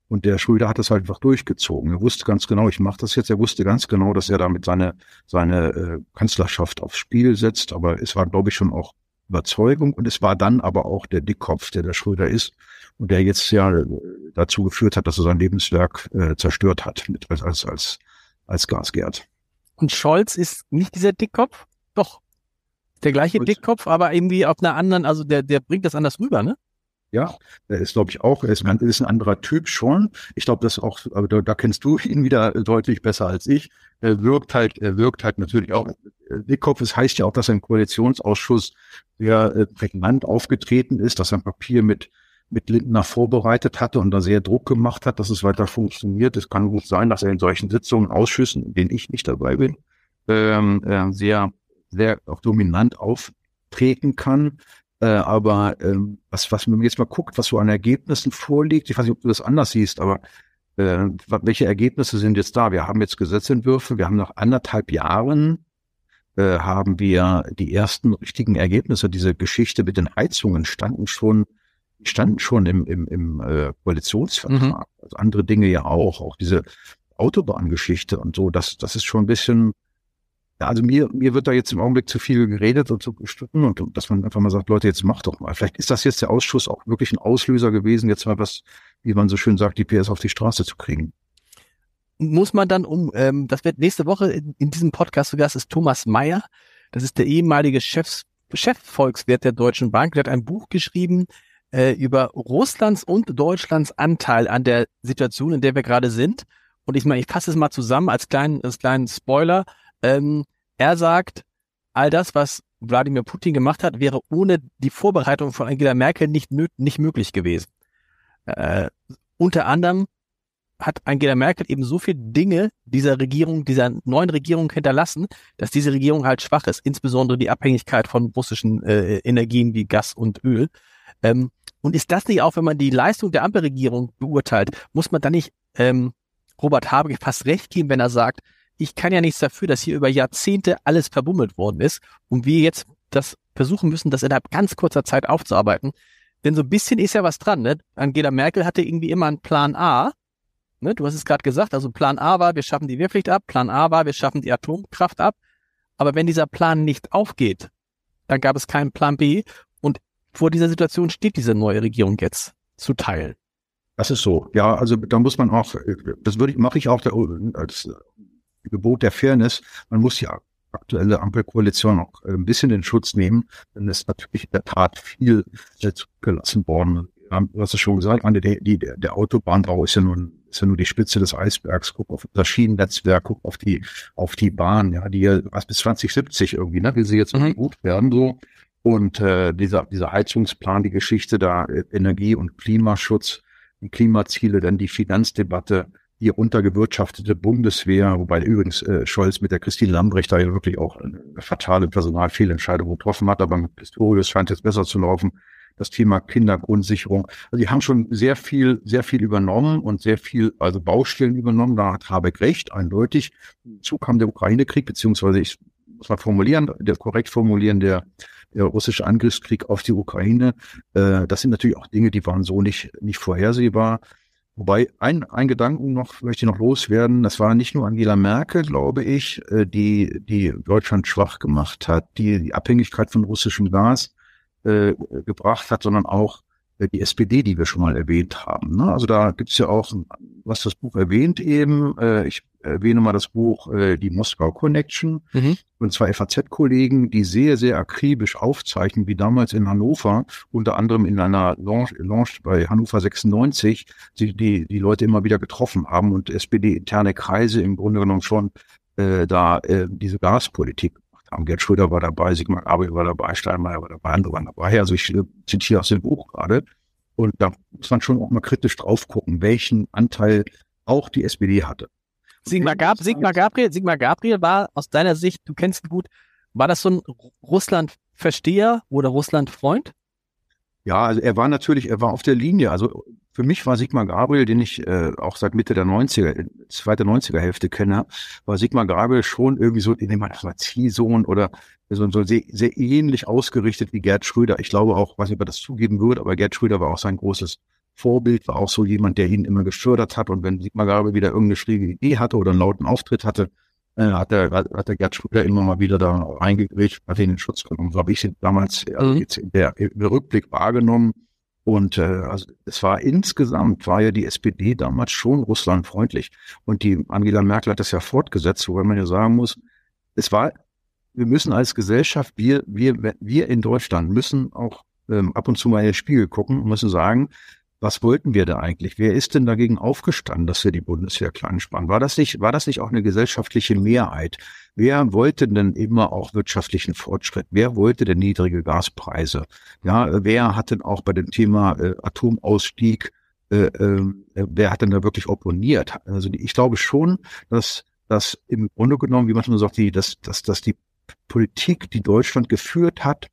Und der Schröder hat das halt einfach durchgezogen. Er wusste ganz genau, ich mache das jetzt. Er wusste ganz genau, dass er damit seine, seine äh, Kanzlerschaft aufs Spiel setzt. Aber es war, glaube ich, schon auch Überzeugung und es war dann aber auch der Dickkopf, der der Schröder ist und der jetzt ja äh, dazu geführt hat, dass er sein Lebenswerk äh, zerstört hat mit, als, als, als, als Gasgerd. Und Scholz ist nicht dieser Dickkopf? Doch. Der gleiche Scholz. Dickkopf, aber irgendwie auf einer anderen, also der, der bringt das anders rüber, ne? Ja, er ist, glaube ich, auch, er ist, ist ein anderer Typ schon. Ich glaube, das auch, aber da, da kennst du ihn wieder deutlich besser als ich. Er wirkt halt, er wirkt halt natürlich auch. Dickkopf, es heißt ja auch, dass er im Koalitionsausschuss sehr äh, prägnant aufgetreten ist, dass er ein Papier mit mit Lindner vorbereitet hatte und da sehr Druck gemacht hat, dass es weiter funktioniert. Es kann gut sein, dass er in solchen Sitzungen, Ausschüssen, in denen ich nicht dabei bin, ähm, äh, sehr, sehr auch dominant auftreten kann. Äh, aber ähm, was, was man jetzt mal guckt, was so an Ergebnissen vorliegt, ich weiß nicht, ob du das anders siehst, aber äh, welche Ergebnisse sind jetzt da? Wir haben jetzt Gesetzentwürfe, wir haben nach anderthalb Jahren äh, haben wir die ersten richtigen Ergebnisse. Diese Geschichte mit den Heizungen standen schon, standen schon im, im, im äh, Koalitionsvertrag. Mhm. Also andere Dinge ja auch, auch diese Autobahngeschichte und so. Das, das ist schon ein bisschen also mir, mir wird da jetzt im Augenblick zu viel geredet und zu gestritten und, dass man einfach mal sagt, Leute, jetzt macht doch mal. Vielleicht ist das jetzt der Ausschuss auch wirklich ein Auslöser gewesen, jetzt mal was, wie man so schön sagt, die PS auf die Straße zu kriegen. Muss man dann um, ähm, das wird nächste Woche in, in diesem Podcast zu Gast ist Thomas Mayer. Das ist der ehemalige Chefs, Chefvolkswirt der Deutschen Bank. Der hat ein Buch geschrieben äh, über Russlands und Deutschlands Anteil an der Situation, in der wir gerade sind. Und ich meine, ich fasse es mal zusammen als kleinen, als kleinen Spoiler. Ähm, er sagt, all das, was Wladimir Putin gemacht hat, wäre ohne die Vorbereitung von Angela Merkel nicht, nicht möglich gewesen. Äh, unter anderem hat Angela Merkel eben so viele Dinge dieser Regierung, dieser neuen Regierung hinterlassen, dass diese Regierung halt schwach ist, insbesondere die Abhängigkeit von russischen äh, Energien wie Gas und Öl. Ähm, und ist das nicht auch, wenn man die Leistung der Ampelregierung beurteilt, muss man da nicht ähm, Robert Habeck fast recht geben, wenn er sagt, ich kann ja nichts dafür, dass hier über Jahrzehnte alles verbummelt worden ist und wir jetzt das versuchen müssen, das innerhalb ganz kurzer Zeit aufzuarbeiten. Denn so ein bisschen ist ja was dran. Ne? Angela Merkel hatte irgendwie immer einen Plan A. Ne? Du hast es gerade gesagt, also Plan A war, wir schaffen die Wehrpflicht ab. Plan A war, wir schaffen die Atomkraft ab. Aber wenn dieser Plan nicht aufgeht, dann gab es keinen Plan B. Und vor dieser Situation steht diese neue Regierung jetzt zu teilen. Das ist so. Ja, also da muss man auch, das würde ich, mache ich auch als Gebot der Fairness, man muss ja aktuelle Ampelkoalition auch äh, ein bisschen in Schutz nehmen, denn es ist natürlich in der Tat viel äh, zurückgelassen worden. Du hast es schon gesagt, meine, der, die, der Autobahnbau ist ja nun ist ja nur die Spitze des Eisbergs. Guck auf das Schienennetzwerk, guck auf die auf die Bahn, ja, die ja bis 2070 irgendwie, ne, will sie jetzt mhm. gut werden so. Und äh, dieser dieser Heizungsplan, die Geschichte da äh, Energie und Klimaschutz, die Klimaziele, dann die Finanzdebatte, die untergewirtschaftete Bundeswehr, wobei übrigens äh, Scholz mit der Christine Lambrecht da ja wirklich auch eine fatale Personalfehlentscheidung getroffen hat, aber mit Pistorius scheint es besser zu laufen. Das Thema Kindergrundsicherung. Also die haben schon sehr viel, sehr viel übernommen und sehr viel, also Baustellen übernommen. Da hat Habeck recht, eindeutig. Hinzu kam der Ukraine-Krieg, beziehungsweise ich muss mal formulieren, der korrekt formulieren, der, der russische Angriffskrieg auf die Ukraine. Äh, das sind natürlich auch Dinge, die waren so nicht, nicht vorhersehbar. Wobei ein, ein Gedanken noch möchte ich noch loswerden. Das war nicht nur Angela Merkel, glaube ich, äh, die, die Deutschland schwach gemacht hat, die die Abhängigkeit von russischem Gas äh, gebracht hat, sondern auch äh, die SPD, die wir schon mal erwähnt haben. Ne? Also da gibt's ja auch, was das Buch erwähnt eben, äh, ich erwähne mal das Buch äh, Die Moskau Connection mhm. und zwei FAZ-Kollegen, die sehr, sehr akribisch aufzeichnen, wie damals in Hannover, unter anderem in einer Lounge, Lounge bei Hannover 96, die, die die Leute immer wieder getroffen haben und SPD-interne Kreise im Grunde genommen schon äh, da äh, diese Gaspolitik haben. Gerd Schröder war dabei, Sigmar Gabriel war dabei, Steinmeier war dabei, andere waren dabei. Also ich äh, zitiere aus dem Buch gerade. Und da muss man schon auch mal kritisch drauf gucken, welchen Anteil auch die SPD hatte. Sigmar, Gab Sigmar Gabriel, Sigmar Gabriel war aus deiner Sicht, du kennst ihn gut, war das so ein Russland-Versteher oder Russland-Freund? Ja, also er war natürlich, er war auf der Linie. Also für mich war Sigmar Gabriel, den ich äh, auch seit Mitte der 90er, zweite 90er Hälfte kenne, war Sigmar Gabriel schon irgendwie so, in dem man Ziehsohn oder so, so sehr, sehr ähnlich ausgerichtet wie Gerd Schröder. Ich glaube auch, was über das zugeben würde, aber Gerd Schröder war auch sein großes Vorbild, war auch so jemand, der ihn immer gefördert hat. Und wenn Sigmar Gabriel wieder irgendeine schräge Idee hatte oder einen lauten Auftritt hatte, äh, hat der, hat der Gerd Schröder immer mal wieder da reingegriffen, hat ihn in den Schutz genommen. So habe ich ihn damals also jetzt in der, im Rückblick wahrgenommen. Und äh, also es war insgesamt, war ja die SPD damals schon russlandfreundlich. Und die Angela Merkel hat das ja fortgesetzt, wobei man ja sagen muss, es war, wir müssen als Gesellschaft, wir, wir, wir in Deutschland müssen auch ähm, ab und zu mal in den Spiegel gucken und müssen sagen, was wollten wir da eigentlich? Wer ist denn dagegen aufgestanden, dass wir die Bundeswehr klein sparen? War das nicht, war das nicht auch eine gesellschaftliche Mehrheit? Wer wollte denn immer auch wirtschaftlichen Fortschritt? Wer wollte denn niedrige Gaspreise? Ja, wer hat denn auch bei dem Thema äh, Atomausstieg, äh, äh, wer hat denn da wirklich opponiert? Also ich glaube schon, dass, dass im Grunde genommen, wie man schon sagt, die, dass, dass, dass die Politik, die Deutschland geführt hat,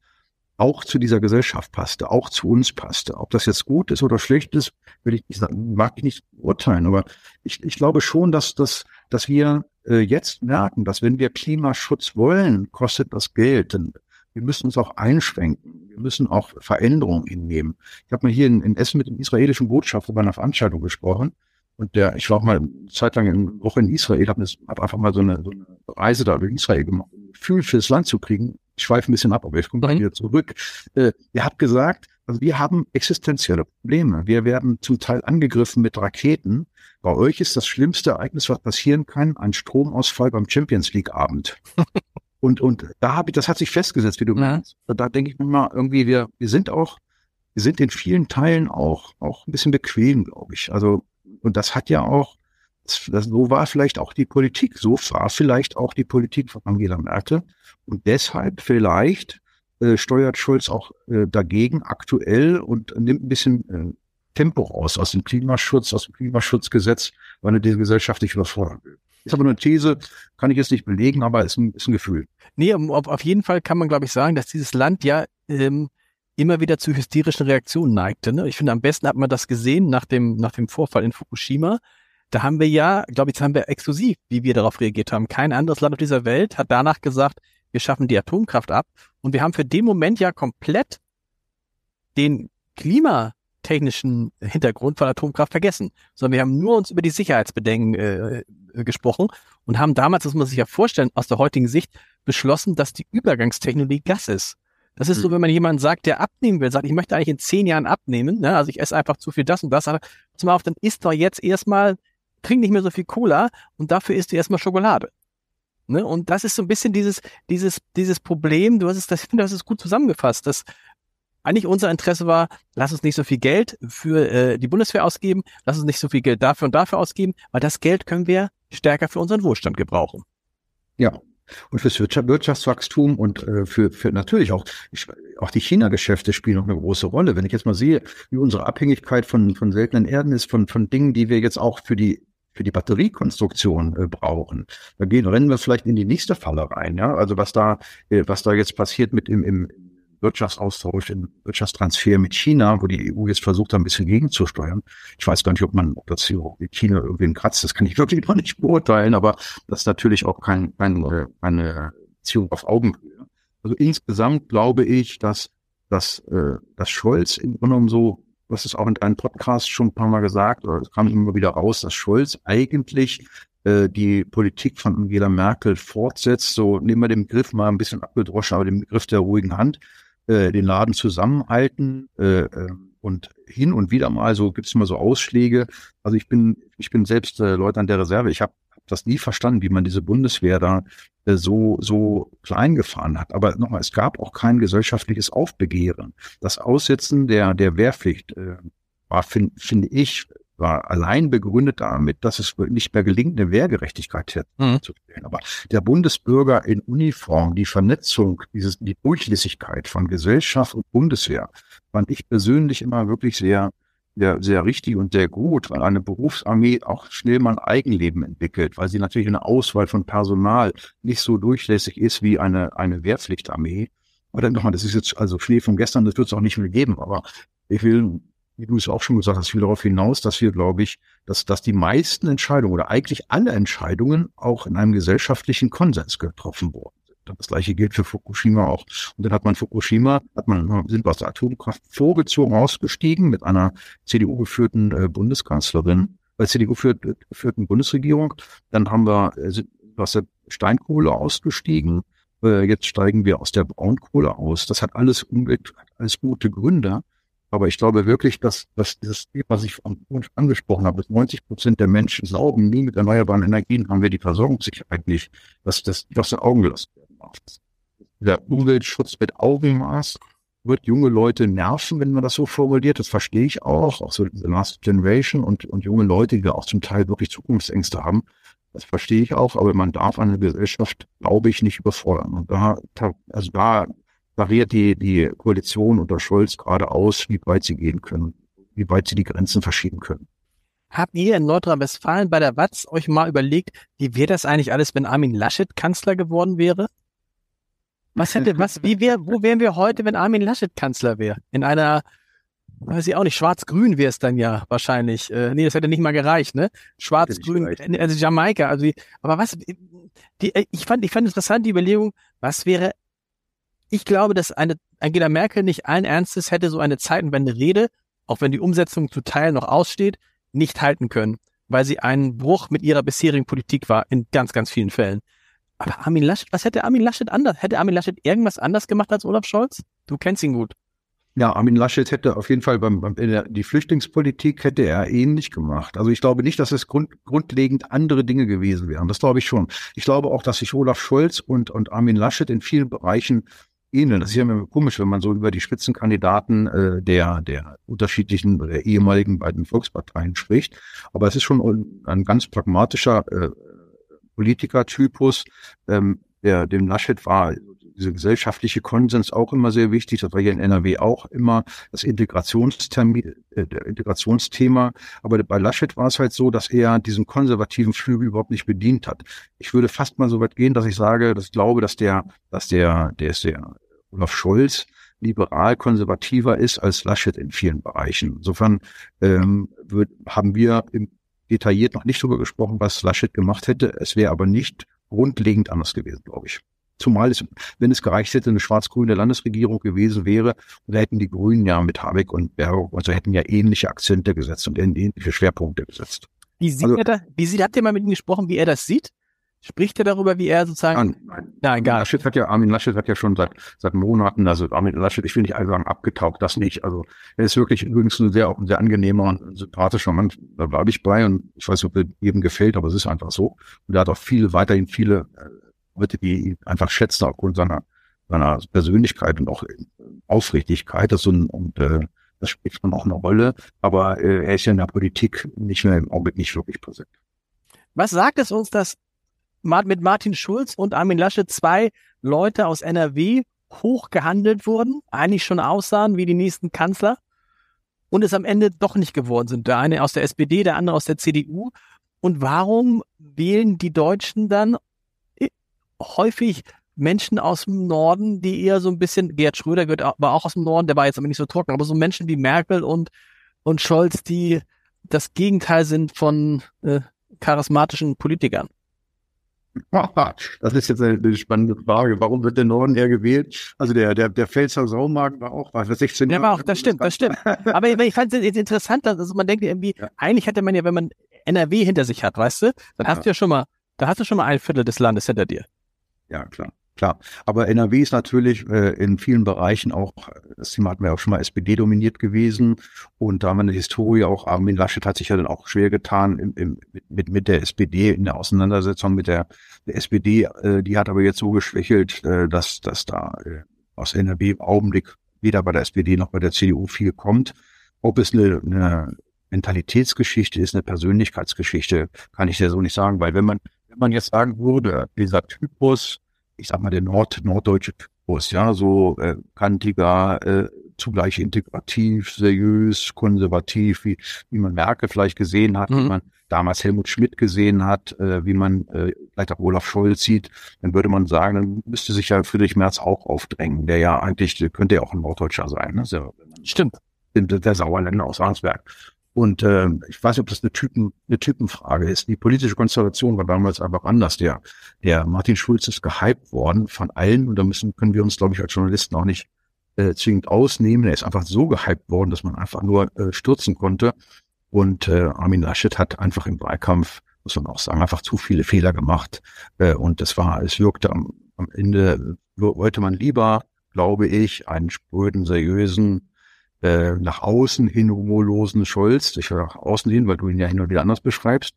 auch zu dieser Gesellschaft passte, auch zu uns passte. Ob das jetzt gut ist oder schlecht ist, will ich nicht sagen, mag ich nicht urteilen. Aber ich, ich glaube schon, dass, dass, dass wir äh, jetzt merken, dass wenn wir Klimaschutz wollen, kostet das Geld. Denn wir müssen uns auch einschränken. Wir müssen auch Veränderungen hinnehmen. Ich habe mal hier in, in Essen mit dem israelischen Botschafter bei einer Veranstaltung gesprochen. Und der, ich war auch mal eine Zeit lang eine Woche in Israel, habe hab einfach mal so eine, so eine Reise da durch Israel gemacht, um ein Gefühl fürs Land zu kriegen ich schweife ein bisschen ab, aber ich komme wieder zurück. Äh, ihr habt gesagt, also wir haben existenzielle Probleme. Wir werden zum Teil angegriffen mit Raketen. Bei euch ist das schlimmste Ereignis, was passieren kann, ein Stromausfall beim Champions League Abend. und, und da habe ich, das hat sich festgesetzt, wie du ja. meinst. Da denke ich mir mal, irgendwie, wir, wir sind auch, wir sind in vielen Teilen auch, auch ein bisschen bequem, glaube ich. Also, und das hat ja auch, so war vielleicht auch die Politik, so war vielleicht auch die Politik von Angela Merkel. Und deshalb vielleicht äh, steuert Schulz auch äh, dagegen aktuell und nimmt ein bisschen äh, Tempo raus aus dem Klimaschutz, aus dem Klimaschutzgesetz, weil er diese Gesellschaft nicht überfordern will. Ist aber eine These, kann ich jetzt nicht belegen, aber ist ein, ist ein Gefühl. Nee, auf, jeden Fall kann man, glaube ich, sagen, dass dieses Land ja ähm, immer wieder zu hysterischen Reaktionen neigte. Ne? Ich finde, am besten hat man das gesehen nach dem, nach dem Vorfall in Fukushima. Da haben wir ja, glaube ich, das haben wir exklusiv, wie wir darauf reagiert haben. Kein anderes Land auf dieser Welt hat danach gesagt, wir schaffen die Atomkraft ab. Und wir haben für den Moment ja komplett den klimatechnischen Hintergrund von Atomkraft vergessen, sondern wir haben nur uns über die Sicherheitsbedenken äh, gesprochen und haben damals, das muss man sich ja vorstellen, aus der heutigen Sicht beschlossen, dass die Übergangstechnologie Gas ist. Das ist so, hm. wenn man jemanden sagt, der abnehmen will, sagt, ich möchte eigentlich in zehn Jahren abnehmen, ne? also ich esse einfach zu viel das und das, aber zum auf, dann isst doch jetzt erstmal, trink nicht mehr so viel Cola und dafür isst du erstmal Schokolade. Ne? Und das ist so ein bisschen dieses, dieses, dieses Problem, du hast es, das, ich finde, das gut zusammengefasst, dass eigentlich unser Interesse war, lass uns nicht so viel Geld für äh, die Bundeswehr ausgeben, lass uns nicht so viel Geld dafür und dafür ausgeben, weil das Geld können wir stärker für unseren Wohlstand gebrauchen. Ja, und fürs Wirtschaftswachstum und äh, für, für natürlich auch, auch die China-Geschäfte spielen noch eine große Rolle. Wenn ich jetzt mal sehe, wie unsere Abhängigkeit von, von seltenen Erden ist, von, von Dingen, die wir jetzt auch für die für die Batteriekonstruktion äh, brauchen. Da gehen, rennen wir vielleicht in die nächste Falle rein, ja. Also was da, äh, was da jetzt passiert mit im, im Wirtschaftsaustausch, im Wirtschaftstransfer mit China, wo die EU jetzt versucht, ein bisschen gegenzusteuern. Ich weiß gar nicht, ob man, ob das hier mit China irgendwie kratzt, das kann ich wirklich noch nicht beurteilen, aber das ist natürlich auch kein, kein, äh, keine Beziehung auf Augenhöhe. Also insgesamt glaube ich, dass, dass, äh, dass Scholz im Grunde genommen so hast es auch in deinem Podcast schon ein paar Mal gesagt, oder es kam immer wieder raus, dass Scholz eigentlich äh, die Politik von Angela Merkel fortsetzt. So nehmen wir den Begriff mal ein bisschen abgedroschen, aber den Begriff der ruhigen Hand, äh, den Laden zusammenhalten äh, äh, und hin und wieder mal so gibt es immer so Ausschläge. Also ich bin ich bin selbst äh, Leutnant der Reserve. Ich habe hab das nie verstanden, wie man diese Bundeswehr da äh, so so klein gefahren hat. Aber nochmal, es gab auch kein gesellschaftliches Aufbegehren. Das Aussetzen der der Wehrpflicht äh, war, finde find ich, war allein begründet damit, dass es nicht mehr gelingt, eine Wehrgerechtigkeit herzustellen. Mhm. Aber der Bundesbürger in Uniform, die Vernetzung, dieses, die Durchlässigkeit von Gesellschaft und Bundeswehr, fand ich persönlich immer wirklich sehr, sehr, sehr richtig und sehr gut, weil eine Berufsarmee auch schnell mal ein Eigenleben entwickelt, weil sie natürlich eine Auswahl von Personal nicht so durchlässig ist wie eine, eine Wehrpflichtarmee. Oder nochmal, das ist jetzt also Schnee von gestern, das wird es auch nicht mehr geben, aber ich will wie du es auch schon gesagt hast, will darauf hinaus, dass wir, glaube ich, dass, dass die meisten Entscheidungen oder eigentlich alle Entscheidungen auch in einem gesellschaftlichen Konsens getroffen worden sind. Das gleiche gilt für Fukushima auch. Und dann hat man Fukushima, hat man, sind wir aus der Atomkraft vorgezogen ausgestiegen mit einer CDU-geführten äh, Bundeskanzlerin, bei CDU geführten Bundesregierung. Dann haben wir, äh, sind aus der Steinkohle ausgestiegen. Äh, jetzt steigen wir aus der Braunkohle aus. Das hat alles Umwelt, alles gute Gründe. Aber ich glaube wirklich, dass, dass dieses Thema, was ich angesprochen habe, dass 90 Prozent der Menschen glauben, nie mit erneuerbaren Energien haben wir die Versorgungssicherheit nicht, dass das aus den Augen gelassen darf. Der Umweltschutz mit Augenmaß wird junge Leute nerven, wenn man das so formuliert. Das verstehe ich auch. Auch so The Last Generation und, und junge Leute, die auch zum Teil wirklich Zukunftsängste haben. Das verstehe ich auch, aber man darf eine Gesellschaft, glaube ich, nicht überfordern. Und da, also da variiert die, die Koalition unter Scholz gerade aus, wie weit sie gehen können, wie weit sie die Grenzen verschieben können. Habt ihr in Nordrhein-Westfalen bei der Watz euch mal überlegt, wie wäre das eigentlich alles, wenn Armin Laschet Kanzler geworden wäre? Was hätte, was, wie wär, wo wären wir heute, wenn Armin Laschet Kanzler wäre? In einer, weiß ich auch nicht, schwarz-grün wäre es dann ja wahrscheinlich. Äh, nee, das hätte nicht mal gereicht, ne? Schwarz-grün, also Jamaika, also, aber was, die, ich fand, ich fand interessant die Überlegung, was wäre ich glaube, dass eine Angela Merkel nicht allen Ernstes hätte so eine Zeitenwende-Rede, auch wenn die Umsetzung zu Teil noch aussteht, nicht halten können, weil sie ein Bruch mit ihrer bisherigen Politik war in ganz, ganz vielen Fällen. Aber Armin Laschet, was hätte Armin Laschet anders? Hätte Armin Laschet irgendwas anders gemacht als Olaf Scholz? Du kennst ihn gut. Ja, Armin Laschet hätte auf jeden Fall beim, beim die Flüchtlingspolitik hätte er ähnlich gemacht. Also ich glaube nicht, dass es grund, grundlegend andere Dinge gewesen wären. Das glaube ich schon. Ich glaube auch, dass sich Olaf Scholz und, und Armin Laschet in vielen Bereichen ähneln. Das ist ja immer komisch, wenn man so über die Spitzenkandidaten äh, der, der unterschiedlichen der ehemaligen beiden Volksparteien spricht. Aber es ist schon ein ganz pragmatischer äh, Politikertypus. Ähm, der, dem Laschet war diese gesellschaftliche Konsens auch immer sehr wichtig. Das war hier in NRW auch immer das Integrationstermin, äh, Integrationsthema. Aber bei Laschet war es halt so, dass er diesen konservativen Flügel überhaupt nicht bedient hat. Ich würde fast mal so weit gehen, dass ich sage, dass ich glaube, dass der, dass der, der ist der Olaf Scholz liberal konservativer ist als Laschet in vielen Bereichen. Insofern ähm, wird, haben wir im detailliert noch nicht darüber gesprochen, was Laschet gemacht hätte. Es wäre aber nicht grundlegend anders gewesen, glaube ich. Zumal es, wenn es gereicht hätte, eine schwarz-grüne Landesregierung gewesen wäre, da hätten die Grünen ja mit Habeck und Baerbock, also hätten ja ähnliche Akzente gesetzt und ähnliche Schwerpunkte gesetzt. Wie sieht also, er da, wie sieht, habt ihr mal mit ihm gesprochen, wie er das sieht? Spricht er darüber, wie er sozusagen? Nein, nein. nein egal. Laschet hat ja, Armin Laschet hat ja schon seit, seit Monaten, also Armin Laschet, ich will nicht sagen abgetaucht, das nicht. Also er ist wirklich übrigens ein sehr, auch ein sehr angenehmer und sympathischer Mann. Da bleibe ich bei und ich weiß nicht, ob er jedem gefällt, aber es ist einfach so. Und er hat auch viele, weiterhin viele äh, Leute, die ihn einfach schätzen aufgrund seiner, seiner Persönlichkeit und auch Aufrichtigkeit. Das so ein, und äh, das spielt schon auch eine Rolle. Aber äh, er ist ja in der Politik nicht mehr im Augenblick nicht wirklich präsent. Was sagt es uns, dass mit Martin Schulz und Armin Laschet zwei Leute aus NRW hochgehandelt wurden, eigentlich schon aussahen wie die nächsten Kanzler und es am Ende doch nicht geworden sind. Der eine aus der SPD, der andere aus der CDU. Und warum wählen die Deutschen dann häufig Menschen aus dem Norden, die eher so ein bisschen, Gerd Schröder gehört, war auch aus dem Norden, der war jetzt aber nicht so trocken, aber so Menschen wie Merkel und, und Scholz, die das Gegenteil sind von äh, charismatischen Politikern. Das ist jetzt eine spannende Frage. Warum wird der Norden eher gewählt? Also der, der, der Pfälzer Saumarkt war auch, war das 16 Jahre? Ja, war auch, das stimmt, das stimmt. Aber ich fand es jetzt interessant, dass also man denkt irgendwie, ja. eigentlich hätte man ja, wenn man NRW hinter sich hat, weißt du, dann ja. hast du ja schon mal, da hast du schon mal ein Viertel des Landes hinter dir. Ja, klar. Klar, aber NRW ist natürlich äh, in vielen Bereichen auch, das Thema hatten wir auch schon mal SPD dominiert gewesen. Und da haben wir eine Historie auch, Armin Laschet hat sich ja dann auch schwer getan im, im, mit, mit der SPD in der Auseinandersetzung mit der, der SPD, äh, die hat aber jetzt so geschwächelt, äh, dass, dass da äh, aus NRW im Augenblick weder bei der SPD noch bei der CDU viel kommt. Ob es eine, eine Mentalitätsgeschichte ist, eine Persönlichkeitsgeschichte, kann ich ja so nicht sagen, weil wenn man, wenn man jetzt sagen würde, dieser Typus, ich sag mal, der Nord norddeutsche Typus, ja, so äh, kantiger, äh, zugleich integrativ, seriös, konservativ, wie, wie man Merkel vielleicht gesehen hat, mhm. wie man damals Helmut Schmidt gesehen hat, äh, wie man äh, vielleicht auch Olaf Scholz sieht, dann würde man sagen, dann müsste sich ja Friedrich Merz auch aufdrängen, der ja eigentlich, könnte ja auch ein Norddeutscher sein. Ne? Stimmt. Der Sauerländer aus Arnsberg. Und äh, ich weiß nicht, ob das eine, Typen, eine Typenfrage ist. Die politische Konstellation war damals einfach anders. Der, der Martin Schulz ist gehypt worden von allen und da müssen, können wir uns, glaube ich, als Journalisten auch nicht äh, zwingend ausnehmen. Er ist einfach so gehypt worden, dass man einfach nur äh, stürzen konnte. Und äh, Armin Laschet hat einfach im Wahlkampf, muss man auch sagen, einfach zu viele Fehler gemacht. Äh, und das war, es wirkte am, am Ende, wollte man lieber, glaube ich, einen spröden, seriösen, äh, nach außen hin humorlosen Scholz, ich nach außen hin, weil du ihn ja hin und wieder anders beschreibst,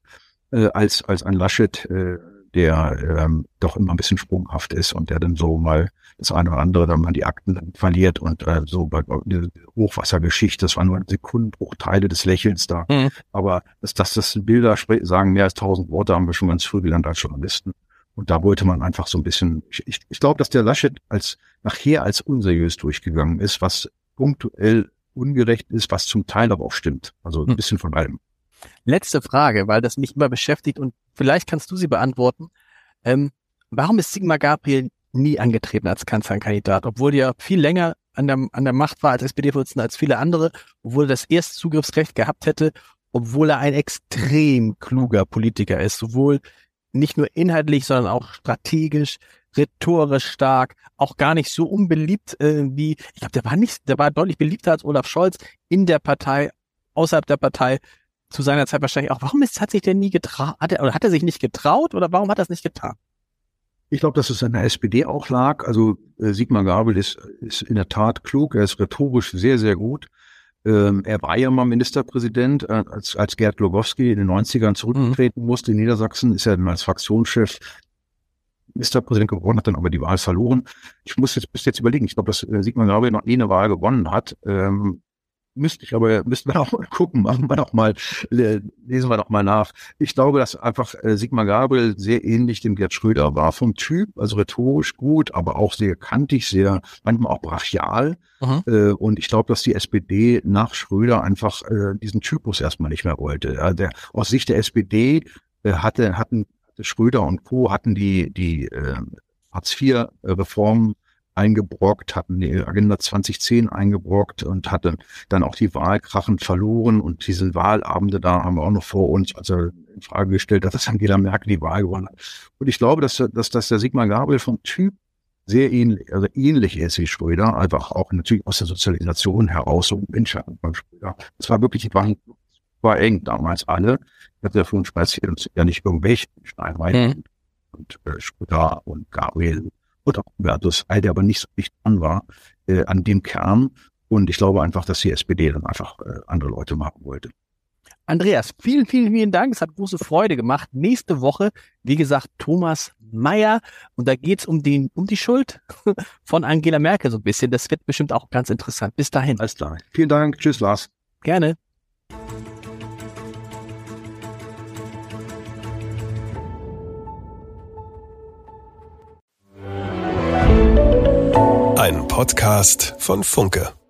äh, als, als ein Laschet, äh, der ähm, doch immer ein bisschen sprunghaft ist und der dann so mal das eine oder andere dann mal die Akten dann verliert und äh, so bei der Hochwassergeschichte, das waren nur Sekundenbruchteile des Lächelns da. Mhm. Aber dass, dass das Bilder sagen mehr als tausend Worte, haben wir schon ganz früh gelernt als Journalisten. Und da wollte man einfach so ein bisschen, ich, ich, ich glaube, dass der Laschet als nachher als unseriös durchgegangen ist, was punktuell ungerecht ist, was zum Teil aber auch stimmt. Also ein hm. bisschen von allem. Letzte Frage, weil das mich immer beschäftigt und vielleicht kannst du sie beantworten. Ähm, warum ist Sigmar Gabriel nie angetreten als Kanzlerkandidat, obwohl er viel länger an der, an der Macht war als SPD-Vorsitzender als viele andere, obwohl er das Erstzugriffsrecht gehabt hätte, obwohl er ein extrem kluger Politiker ist, sowohl nicht nur inhaltlich, sondern auch strategisch, rhetorisch stark, auch gar nicht so unbeliebt äh, wie, ich glaube, der war nicht, der war deutlich beliebter als Olaf Scholz in der Partei, außerhalb der Partei, zu seiner Zeit wahrscheinlich auch. Warum ist, hat sich der nie getraut, hat er, oder hat er sich nicht getraut oder warum hat er es nicht getan? Ich glaube, dass es an der SPD auch lag. Also äh, Sigmar Gabel ist, ist in der Tat klug, er ist rhetorisch sehr, sehr gut. Ähm, er war ja mal Ministerpräsident, äh, als, als Gerd Glogowski in den 90ern zurücktreten mhm. musste in Niedersachsen, ist er dann als Fraktionschef Ministerpräsident geworden, hat dann aber die Wahl verloren. Ich muss jetzt bis jetzt überlegen, ich glaube, dass äh, Sigmar Gabriel noch nie eine Wahl gewonnen hat. Ähm, müsste ich aber, müssten wir auch mal gucken, machen wir noch mal, lesen wir noch mal nach. Ich glaube, dass einfach äh, Sigmar Gabriel sehr ähnlich dem Gerd Schröder war. Vom Typ, also rhetorisch gut, aber auch sehr kantig, sehr, manchmal auch brachial. Äh, und ich glaube, dass die SPD nach Schröder einfach äh, diesen Typus erstmal nicht mehr wollte. Ja, der, aus Sicht der SPD äh, hatte, hatten Schröder und Co. hatten die, die äh, Hartz-IV-Reform eingebrockt, hatten die Agenda 2010 eingebrockt und hatten dann auch die Wahlkrachen verloren und diese Wahlabende da haben wir auch noch vor uns, also in Frage gestellt, dass Angela Merkel die Wahl gewonnen hat. Und ich glaube, dass, dass, dass der Sigmar Gabriel vom Typ sehr ähnlich, also ähnlich ist wie Schröder, einfach auch natürlich aus der Sozialisation heraus, so Mensch, beim Schröder. Es war wirklich, die waren war eng damals alle. Ich hatte ja spaziert und ja nicht irgendwelche Steinwein mhm. und äh, Schröder und Gabriel und auch Hubertus, all der aber nicht so dicht dran war, äh, an dem Kern. Und ich glaube einfach, dass die SPD dann einfach äh, andere Leute machen wollte. Andreas, vielen, vielen, vielen Dank. Es hat große Freude gemacht. Nächste Woche, wie gesagt, Thomas Mayer. Und da geht's um, den, um die Schuld von Angela Merkel so ein bisschen. Das wird bestimmt auch ganz interessant. Bis dahin. Alles klar. Vielen Dank. Tschüss, Lars. Gerne. Podcast von Funke.